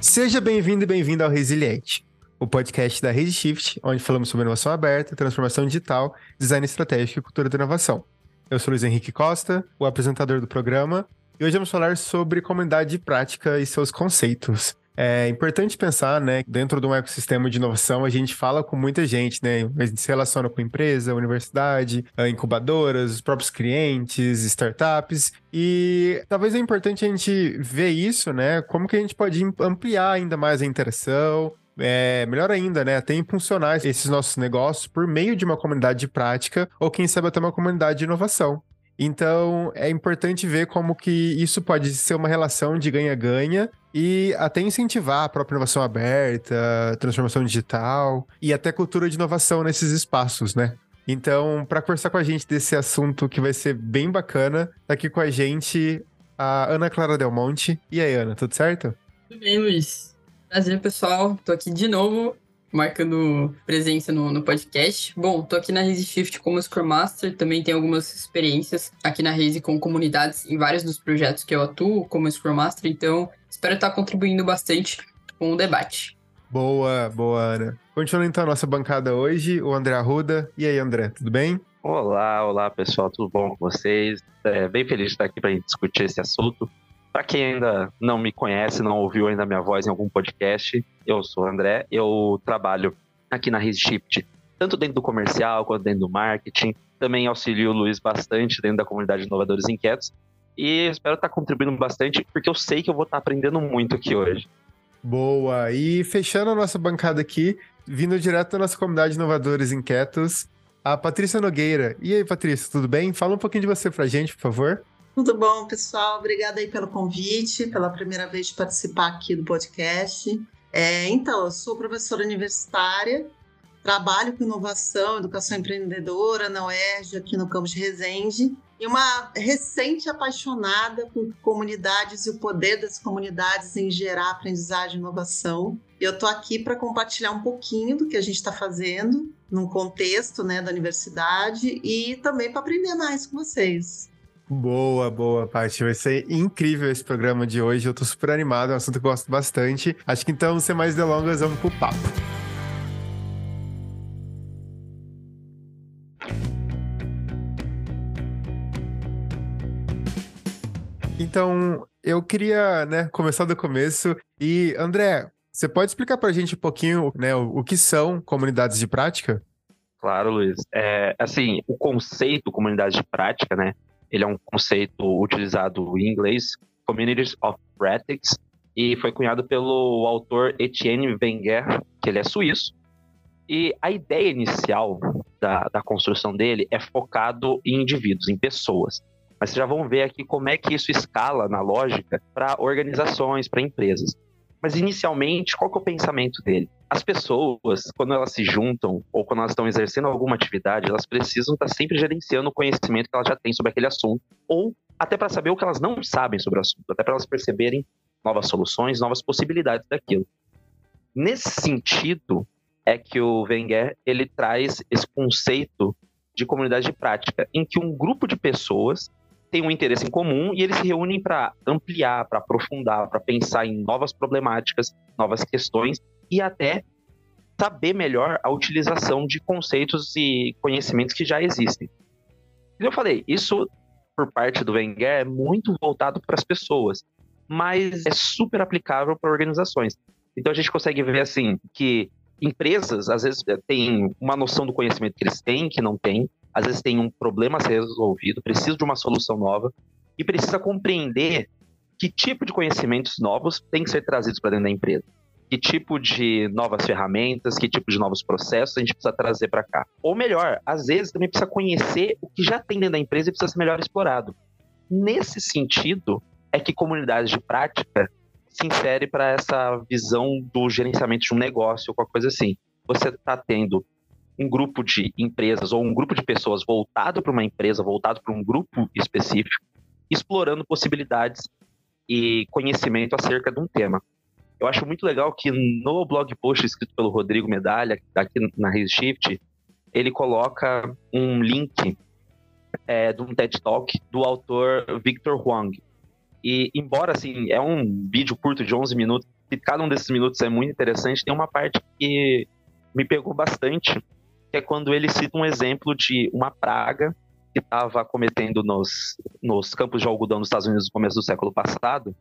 Seja bem-vindo e bem-vindo ao Resiliente, o podcast da Shift, onde falamos sobre inovação aberta, transformação digital, design estratégico e cultura da inovação. Eu sou Luiz Henrique Costa, o apresentador do programa, e hoje vamos falar sobre comunidade de prática e seus conceitos. É importante pensar, né, dentro de um ecossistema de inovação, a gente fala com muita gente, né? A gente se relaciona com empresa, universidade, incubadoras, os próprios clientes, startups. E talvez é importante a gente ver isso, né? Como que a gente pode ampliar ainda mais a interação, é, melhor ainda, né? Até impulsionar esses nossos negócios por meio de uma comunidade de prática ou, quem sabe, até uma comunidade de inovação. Então, é importante ver como que isso pode ser uma relação de ganha-ganha e até incentivar a própria inovação aberta, transformação digital e até cultura de inovação nesses espaços, né? Então, para conversar com a gente desse assunto que vai ser bem bacana, tá aqui com a gente a Ana Clara Del Monte. E aí, Ana, tudo certo? Tudo bem, Luiz. Prazer, pessoal. Tô aqui de novo marcando presença no, no podcast. Bom, tô aqui na Raise Shift como Scrum Master, também tenho algumas experiências aqui na Raise com comunidades em vários dos projetos que eu atuo como Scrum Master, então espero estar contribuindo bastante com o debate. Boa, boa, Ana. Continuando então a nossa bancada hoje, o André Arruda. E aí, André, tudo bem? Olá, olá pessoal, tudo bom com vocês? É, bem feliz de estar aqui para discutir esse assunto. Para quem ainda não me conhece, não ouviu ainda minha voz em algum podcast, eu sou o André, eu trabalho aqui na ReseShift, tanto dentro do comercial quanto dentro do marketing. Também auxilio o Luiz bastante dentro da comunidade de inovadores inquietos. E espero estar contribuindo bastante, porque eu sei que eu vou estar aprendendo muito aqui hoje. Boa! E fechando a nossa bancada aqui, vindo direto da nossa comunidade de inovadores inquietos, a Patrícia Nogueira. E aí, Patrícia, tudo bem? Fala um pouquinho de você pra gente, por favor. Tudo bom, pessoal? Obrigada aí pelo convite, pela primeira vez de participar aqui do podcast. É, então, eu sou professora universitária, trabalho com inovação, educação empreendedora na UERJ, aqui no campus de Resende, e uma recente apaixonada por comunidades e o poder das comunidades em gerar aprendizagem e inovação. Eu estou aqui para compartilhar um pouquinho do que a gente está fazendo num contexto né, da universidade e também para aprender mais com vocês. Boa, boa, Paty. Vai ser incrível esse programa de hoje. Eu tô super animado, é um assunto que eu gosto bastante. Acho que então, sem mais delongas, vamos pro papo. Então, eu queria, né, começar do começo. E, André, você pode explicar para a gente um pouquinho, né, o, o, que são comunidades de prática? Claro, Luiz. É, assim, o conceito comunidade de prática, né, ele é um conceito utilizado em inglês, Communities of Practice, e foi cunhado pelo autor Etienne Wenger, que ele é suíço. E a ideia inicial da, da construção dele é focado em indivíduos, em pessoas. Mas vocês já vão ver aqui como é que isso escala na lógica para organizações, para empresas. Mas inicialmente, qual que é o pensamento dele? As pessoas, quando elas se juntam ou quando elas estão exercendo alguma atividade, elas precisam estar sempre gerenciando o conhecimento que elas já têm sobre aquele assunto, ou até para saber o que elas não sabem sobre o assunto, até para elas perceberem novas soluções, novas possibilidades daquilo. Nesse sentido, é que o Wenger ele traz esse conceito de comunidade de prática, em que um grupo de pessoas têm um interesse em comum e eles se reúnem para ampliar, para aprofundar, para pensar em novas problemáticas, novas questões e até saber melhor a utilização de conceitos e conhecimentos que já existem. E eu falei, isso por parte do Wenger é muito voltado para as pessoas, mas é super aplicável para organizações. Então a gente consegue ver assim que empresas às vezes têm uma noção do conhecimento que eles têm, que não têm, às vezes tem um problema a ser resolvido, precisa de uma solução nova e precisa compreender que tipo de conhecimentos novos têm que ser trazidos para dentro da empresa. Que tipo de novas ferramentas, que tipo de novos processos a gente precisa trazer para cá. Ou melhor, às vezes também precisa conhecer o que já tem dentro da empresa e precisa ser melhor explorado. Nesse sentido, é que comunidades de prática se insere para essa visão do gerenciamento de um negócio ou qualquer coisa assim. Você está tendo um grupo de empresas ou um grupo de pessoas voltado para uma empresa, voltado para um grupo específico, explorando possibilidades e conhecimento acerca de um tema. Eu acho muito legal que no blog post escrito pelo Rodrigo Medalha, aqui na Shift, ele coloca um link é, de um TED Talk do autor Victor Huang. E embora assim é um vídeo curto de 11 minutos, que cada um desses minutos é muito interessante, tem uma parte que me pegou bastante, que é quando ele cita um exemplo de uma praga que estava cometendo nos, nos campos de algodão nos Estados Unidos no começo do século passado.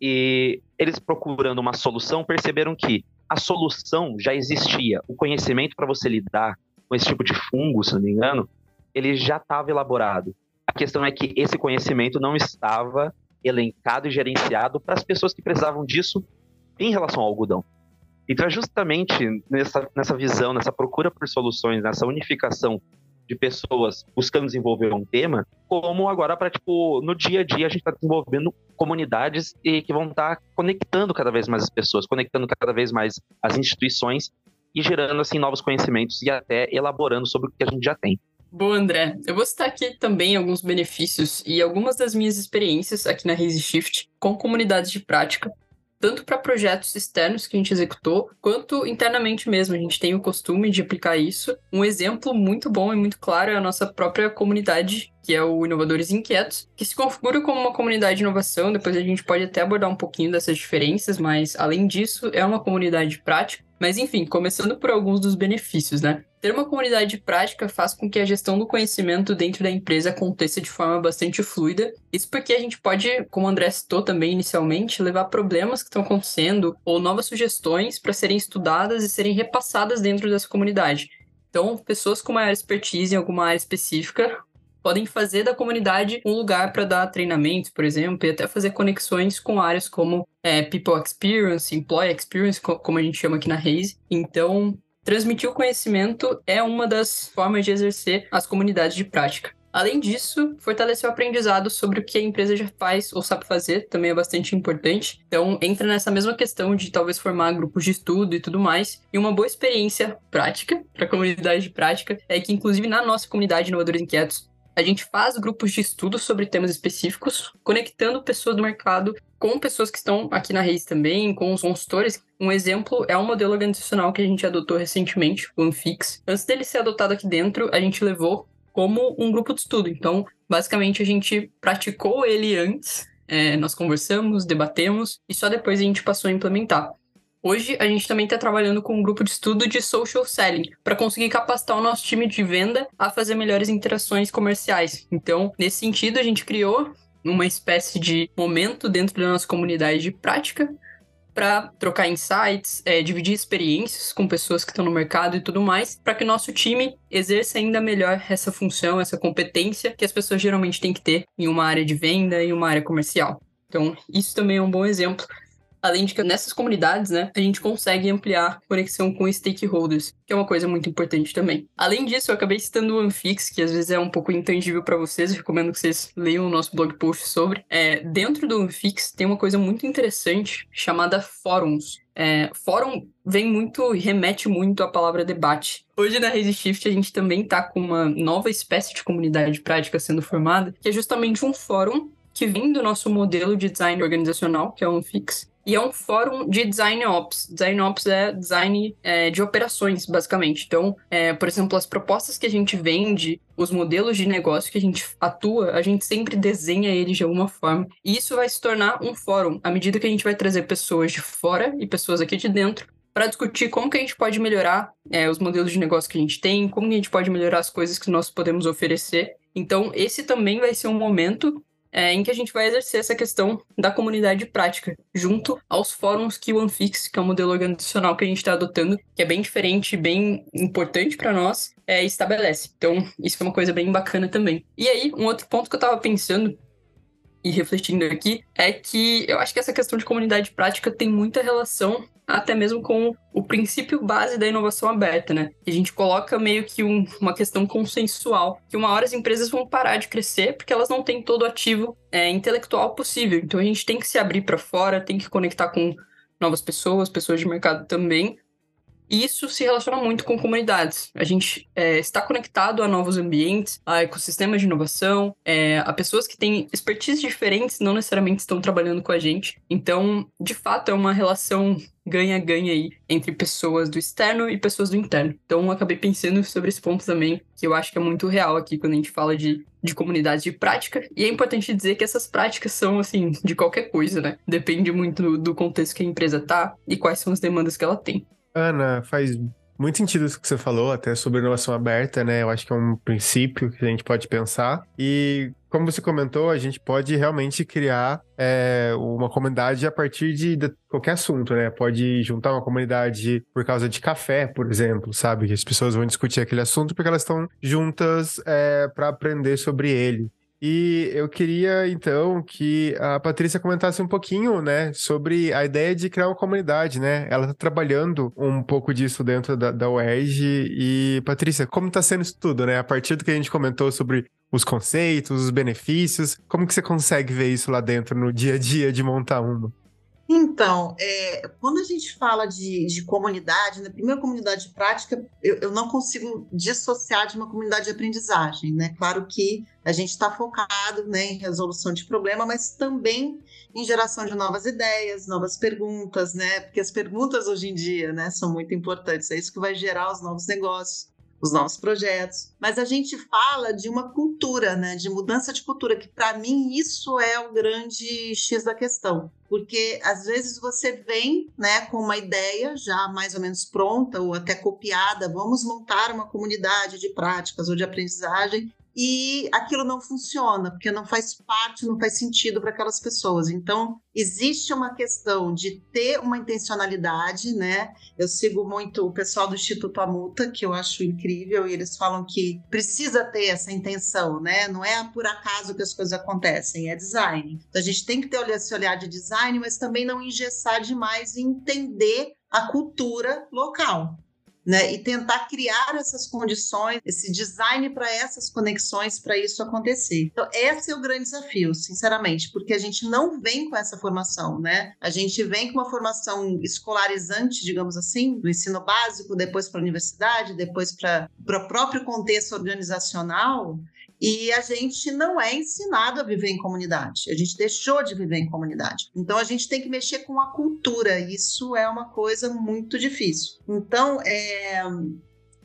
E eles procurando uma solução perceberam que a solução já existia. O conhecimento para você lidar com esse tipo de fungo, se não me engano, ele já estava elaborado. A questão é que esse conhecimento não estava elencado e gerenciado para as pessoas que precisavam disso em relação ao algodão. Então é justamente nessa, nessa visão, nessa procura por soluções, nessa unificação de pessoas buscando desenvolver um tema, como agora para, tipo, no dia a dia a gente está desenvolvendo comunidades e que vão estar tá conectando cada vez mais as pessoas, conectando cada vez mais as instituições e gerando, assim, novos conhecimentos e até elaborando sobre o que a gente já tem. Bom, André, eu vou citar aqui também alguns benefícios e algumas das minhas experiências aqui na Raise Shift com comunidades de prática tanto para projetos externos que a gente executou, quanto internamente mesmo. A gente tem o costume de aplicar isso. Um exemplo muito bom e muito claro é a nossa própria comunidade, que é o Inovadores Inquietos, que se configura como uma comunidade de inovação. Depois a gente pode até abordar um pouquinho dessas diferenças, mas além disso, é uma comunidade prática mas enfim, começando por alguns dos benefícios, né? Ter uma comunidade de prática faz com que a gestão do conhecimento dentro da empresa aconteça de forma bastante fluida. Isso porque a gente pode, como o André citou também inicialmente, levar problemas que estão acontecendo ou novas sugestões para serem estudadas e serem repassadas dentro dessa comunidade. Então, pessoas com maior expertise em alguma área específica podem fazer da comunidade um lugar para dar treinamentos, por exemplo, e até fazer conexões com áreas como é, People Experience, Employee Experience, como a gente chama aqui na Raise. Então, transmitir o conhecimento é uma das formas de exercer as comunidades de prática. Além disso, fortalecer o aprendizado sobre o que a empresa já faz ou sabe fazer também é bastante importante. Então, entra nessa mesma questão de talvez formar grupos de estudo e tudo mais. E uma boa experiência prática para a comunidade de prática é que, inclusive, na nossa comunidade Inovadores Inquietos, a gente faz grupos de estudo sobre temas específicos, conectando pessoas do mercado com pessoas que estão aqui na Reis também, com os consultores. Um exemplo é um modelo organizacional que a gente adotou recentemente, o Anfix. Antes dele ser adotado aqui dentro, a gente levou como um grupo de estudo. Então, basicamente, a gente praticou ele antes, é, nós conversamos, debatemos, e só depois a gente passou a implementar. Hoje a gente também está trabalhando com um grupo de estudo de social selling para conseguir capacitar o nosso time de venda a fazer melhores interações comerciais. Então, nesse sentido, a gente criou uma espécie de momento dentro da nossa comunidade de prática para trocar insights, é, dividir experiências com pessoas que estão no mercado e tudo mais, para que o nosso time exerça ainda melhor essa função, essa competência que as pessoas geralmente têm que ter em uma área de venda e uma área comercial. Então, isso também é um bom exemplo Além de que nessas comunidades, né, a gente consegue ampliar conexão com stakeholders, que é uma coisa muito importante também. Além disso, eu acabei citando o Anfix, que às vezes é um pouco intangível para vocês, recomendo que vocês leiam o nosso blog post sobre. É, dentro do Anfix tem uma coisa muito interessante chamada fóruns. É, fórum vem muito, remete muito à palavra debate. Hoje na Raise Shift a gente também está com uma nova espécie de comunidade prática sendo formada, que é justamente um fórum que vem do nosso modelo de design organizacional, que é o Anfix, e é um fórum de design ops. Design ops é design é, de operações, basicamente. Então, é, por exemplo, as propostas que a gente vende, os modelos de negócio que a gente atua, a gente sempre desenha eles de alguma forma. E isso vai se tornar um fórum à medida que a gente vai trazer pessoas de fora e pessoas aqui de dentro para discutir como que a gente pode melhorar é, os modelos de negócio que a gente tem, como que a gente pode melhorar as coisas que nós podemos oferecer. Então, esse também vai ser um momento é, em que a gente vai exercer essa questão da comunidade prática, junto aos fóruns que o Anfix, que é o modelo organizacional que a gente está adotando, que é bem diferente, bem importante para nós, é, estabelece. Então, isso é uma coisa bem bacana também. E aí, um outro ponto que eu estava pensando e refletindo aqui é que eu acho que essa questão de comunidade prática tem muita relação até mesmo com o princípio base da inovação aberta, né? A gente coloca meio que um, uma questão consensual, que uma hora as empresas vão parar de crescer porque elas não têm todo o ativo é, intelectual possível. Então a gente tem que se abrir para fora, tem que conectar com novas pessoas, pessoas de mercado também, e isso se relaciona muito com comunidades. A gente é, está conectado a novos ambientes, a ecossistemas de inovação, é, a pessoas que têm expertise diferentes, não necessariamente estão trabalhando com a gente. Então, de fato, é uma relação ganha-ganha aí entre pessoas do externo e pessoas do interno. Então acabei pensando sobre esse ponto também, que eu acho que é muito real aqui quando a gente fala de, de comunidade de prática. E é importante dizer que essas práticas são, assim, de qualquer coisa, né? Depende muito do contexto que a empresa tá e quais são as demandas que ela tem. Ana, faz muito sentido isso que você falou, até sobre inovação aberta, né? Eu acho que é um princípio que a gente pode pensar. E como você comentou, a gente pode realmente criar é, uma comunidade a partir de, de, qualquer assunto, né? Pode juntar uma comunidade por causa de café, por exemplo, sabe? Que as pessoas vão discutir aquele assunto porque elas estão juntas é, para aprender sobre ele. E eu queria, então, que a Patrícia comentasse um pouquinho, né, sobre a ideia de criar uma comunidade, né? Ela está trabalhando um pouco disso dentro da, da UERJ. E, Patrícia, como está sendo isso tudo, né? A partir do que a gente comentou sobre os conceitos, os benefícios, como que você consegue ver isso lá dentro, no dia a dia de montar uma? Então, é, quando a gente fala de, de comunidade, na né, primeira comunidade de prática, eu, eu, não consigo dissociar de uma comunidade de aprendizagem, né? Claro que a gente está focado né, em resolução de problema, mas também em geração de novas ideias, novas perguntas, né? Porque as perguntas hoje em dia, né, são muito importantes. É isso que vai gerar os novos negócios os novos projetos. Mas a gente fala de uma cultura, né, de mudança de cultura, que para mim isso é o grande X da questão. Porque às vezes você vem né, com uma ideia já mais ou menos pronta ou até copiada, vamos montar uma comunidade de práticas ou de aprendizagem, e aquilo não funciona, porque não faz parte, não faz sentido para aquelas pessoas. Então, existe uma questão de ter uma intencionalidade, né? Eu sigo muito o pessoal do Instituto Amuta, que eu acho incrível, e eles falam que precisa ter essa intenção, né? Não é por acaso que as coisas acontecem, é design. Então, a gente tem que ter esse olhar de design, mas também não engessar demais e entender a cultura local né? E tentar criar essas condições, esse design para essas conexões, para isso acontecer. Então, esse é o grande desafio, sinceramente, porque a gente não vem com essa formação, né? A gente vem com uma formação escolarizante, digamos assim, do ensino básico, depois para a universidade, depois para o próprio contexto organizacional. E a gente não é ensinado a viver em comunidade. A gente deixou de viver em comunidade. Então a gente tem que mexer com a cultura. Isso é uma coisa muito difícil. Então, é,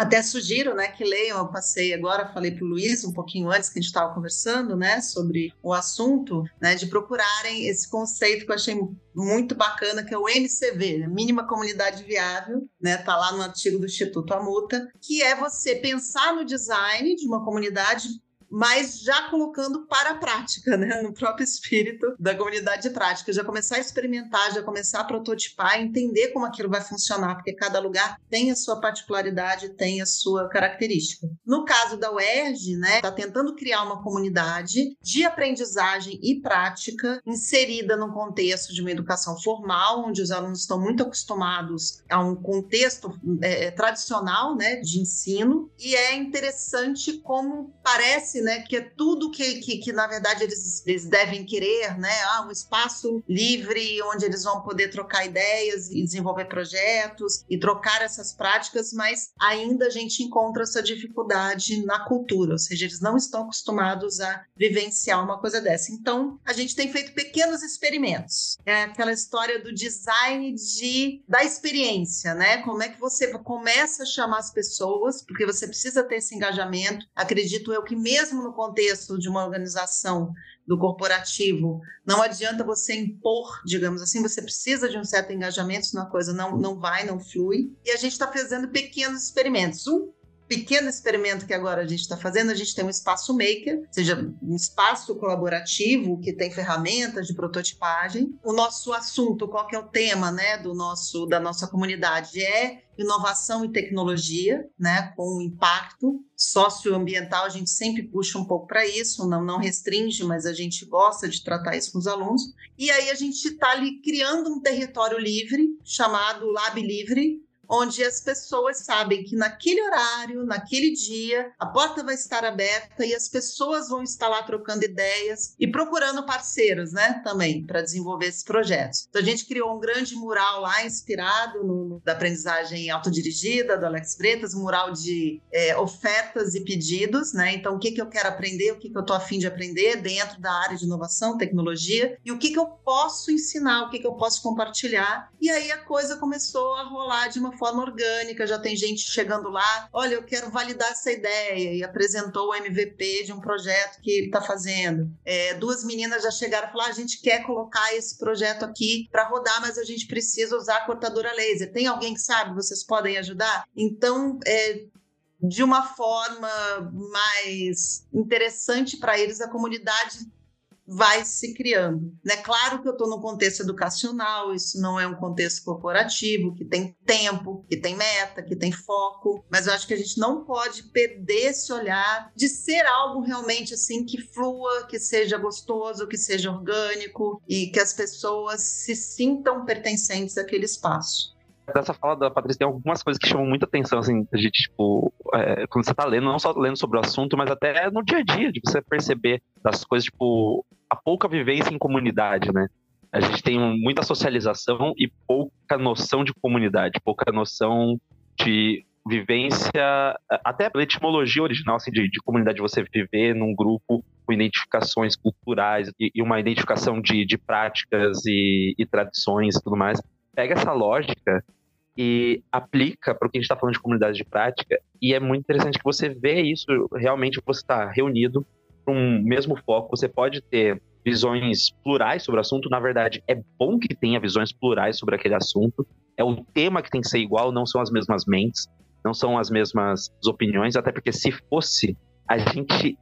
até sugiro, né, que leiam, eu passei agora, falei para o Luiz um pouquinho antes que a gente estava conversando, né, sobre o assunto, né, de procurarem esse conceito que eu achei muito bacana, que é o MCV, né, Mínima Comunidade Viável, né, tá lá no artigo do Instituto Amuta, que é você pensar no design de uma comunidade mas já colocando para a prática, né? No próprio espírito da comunidade de prática. Já começar a experimentar, já começar a prototipar, entender como aquilo vai funcionar, porque cada lugar tem a sua particularidade, tem a sua característica. No caso da UERJ, né, está tentando criar uma comunidade de aprendizagem e prática inserida num contexto de uma educação formal, onde os alunos estão muito acostumados a um contexto é, tradicional, né, de ensino, e é interessante como parece né, que é tudo que, que, que na verdade eles, eles devem querer, né? Ah, um espaço livre onde eles vão poder trocar ideias e desenvolver projetos e trocar essas práticas, mas ainda a gente encontra essa dificuldade na cultura, ou seja, eles não estão acostumados a vivenciar uma coisa dessa. Então, a gente tem feito pequenos experimentos. É aquela história do design de da experiência, né? Como é que você começa a chamar as pessoas, porque você precisa ter esse engajamento. Acredito eu que mesmo mesmo no contexto de uma organização do corporativo, não adianta você impor, digamos assim, você precisa de um certo engajamento, senão a coisa não, não vai, não flui. E a gente está fazendo pequenos experimentos. Um pequeno experimento que agora a gente está fazendo, a gente tem um espaço maker, ou seja, um espaço colaborativo que tem ferramentas de prototipagem. O nosso assunto, qual que é o tema, né, do nosso da nossa comunidade é inovação e tecnologia, né, com impacto socioambiental, a gente sempre puxa um pouco para isso, não, não restringe, mas a gente gosta de tratar isso com os alunos. E aí a gente está ali criando um território livre, chamado Lab Livre, onde as pessoas sabem que naquele horário, naquele dia, a porta vai estar aberta e as pessoas vão estar lá trocando ideias e procurando parceiros, né, também, para desenvolver esses projetos. Então, a gente criou um grande mural lá, inspirado no, da aprendizagem autodirigida do Alex Bretas, um mural de é, ofertas e pedidos, né? Então, o que, que eu quero aprender, o que, que eu estou afim de aprender dentro da área de inovação, tecnologia, e o que, que eu posso ensinar, o que, que eu posso compartilhar. E aí a coisa começou a rolar de uma forma orgânica, já tem gente chegando lá, olha, eu quero validar essa ideia, e apresentou o MVP de um projeto que ele está fazendo. É, duas meninas já chegaram e falaram, ah, a gente quer colocar esse projeto aqui para rodar, mas a gente precisa usar a cortadora laser. Tem alguém que sabe? Vocês podem ajudar? Então, é, de uma forma mais interessante para eles, a comunidade vai se criando. É né? claro que eu estou no contexto educacional, isso não é um contexto corporativo, que tem tempo, que tem meta, que tem foco, mas eu acho que a gente não pode perder esse olhar de ser algo realmente assim que flua, que seja gostoso, que seja orgânico e que as pessoas se sintam pertencentes àquele espaço dessa fala da Patrícia tem algumas coisas que chamam muita atenção, assim, gente, tipo, é, quando você tá lendo, não só lendo sobre o assunto, mas até no dia a dia, de você perceber das coisas, tipo, a pouca vivência em comunidade, né? A gente tem muita socialização e pouca noção de comunidade, pouca noção de vivência, até pela etimologia original, assim, de, de comunidade, você viver num grupo com identificações culturais e, e uma identificação de, de práticas e, e tradições e tudo mais. Pega essa lógica e aplica para o que a gente está falando de comunidade de prática. E é muito interessante que você vê isso realmente, você está reunido para um mesmo foco. Você pode ter visões plurais sobre o assunto. Na verdade, é bom que tenha visões plurais sobre aquele assunto. É o tema que tem que ser igual, não são as mesmas mentes, não são as mesmas opiniões, até porque se fosse, a gente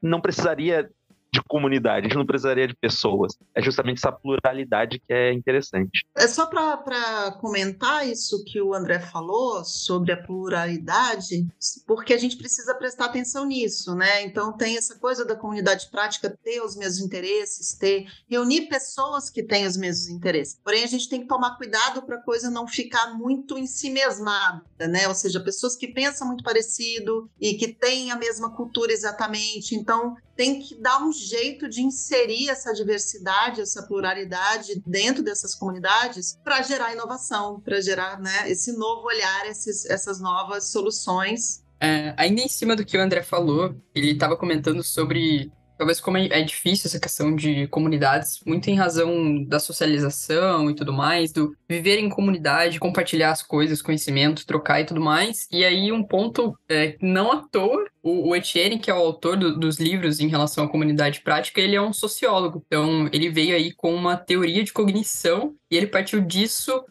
não precisaria de comunidade, a gente não precisaria de pessoas. É justamente essa pluralidade que é interessante. É só para comentar isso que o André falou sobre a pluralidade, porque a gente precisa prestar atenção nisso, né? Então tem essa coisa da comunidade prática ter os mesmos interesses, ter reunir pessoas que têm os mesmos interesses. Porém a gente tem que tomar cuidado para a coisa não ficar muito em si mesmada, né? Ou seja, pessoas que pensam muito parecido e que têm a mesma cultura exatamente. Então tem que dar um jeito de inserir essa diversidade, essa pluralidade dentro dessas comunidades para gerar inovação, para gerar né, esse novo olhar, esses, essas novas soluções. É, ainda em cima do que o André falou, ele estava comentando sobre Talvez como é difícil essa questão de comunidades, muito em razão da socialização e tudo mais, do viver em comunidade, compartilhar as coisas, conhecimentos, trocar e tudo mais. E aí um ponto, é, não à toa, o, o Etienne, que é o autor do, dos livros em relação à comunidade prática, ele é um sociólogo. Então ele veio aí com uma teoria de cognição e ele partiu disso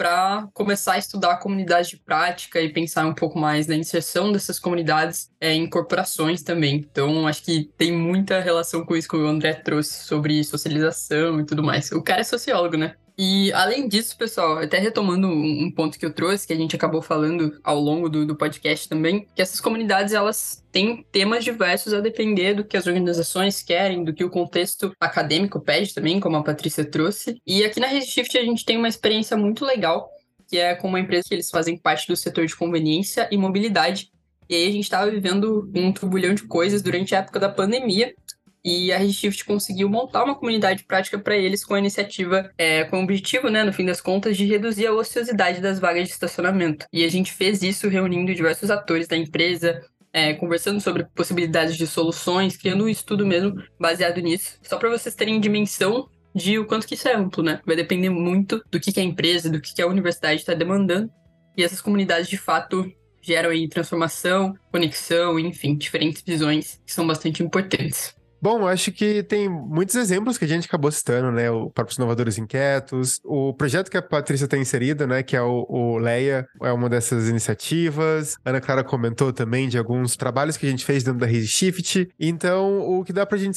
para começar a estudar a comunidade de prática e pensar um pouco mais na inserção dessas comunidades é, em corporações também. Então, acho que tem muita relação com isso que o André trouxe sobre socialização e tudo mais. O cara é sociólogo, né? E além disso, pessoal, até retomando um ponto que eu trouxe, que a gente acabou falando ao longo do, do, podcast também, que essas comunidades elas têm temas diversos a depender do que as organizações querem, do que o contexto acadêmico pede também, como a Patrícia trouxe. E aqui na Redshift a gente tem uma experiência muito legal, que é com uma empresa que eles fazem parte do setor de conveniência e mobilidade. E aí a gente estava vivendo um turbulhão de coisas durante a época da pandemia, e a Redshift conseguiu montar uma comunidade prática para eles com a iniciativa, é, com o objetivo, né, no fim das contas, de reduzir a ociosidade das vagas de estacionamento. E a gente fez isso reunindo diversos atores da empresa, é, conversando sobre possibilidades de soluções, criando um estudo mesmo baseado nisso. Só para vocês terem dimensão de o quanto que isso é amplo, né? Vai depender muito do que, que a empresa, do que, que a universidade está demandando. E essas comunidades, de fato, geram aí transformação, conexão, enfim, diferentes visões que são bastante importantes. Bom, acho que tem muitos exemplos que a gente acabou citando, né? O próprio Inovadores Inquietos, o projeto que a Patrícia está inserida, né? Que é o, o Leia, é uma dessas iniciativas. A Ana Clara comentou também de alguns trabalhos que a gente fez dentro da Rede Shift. Então, o que dá para a gente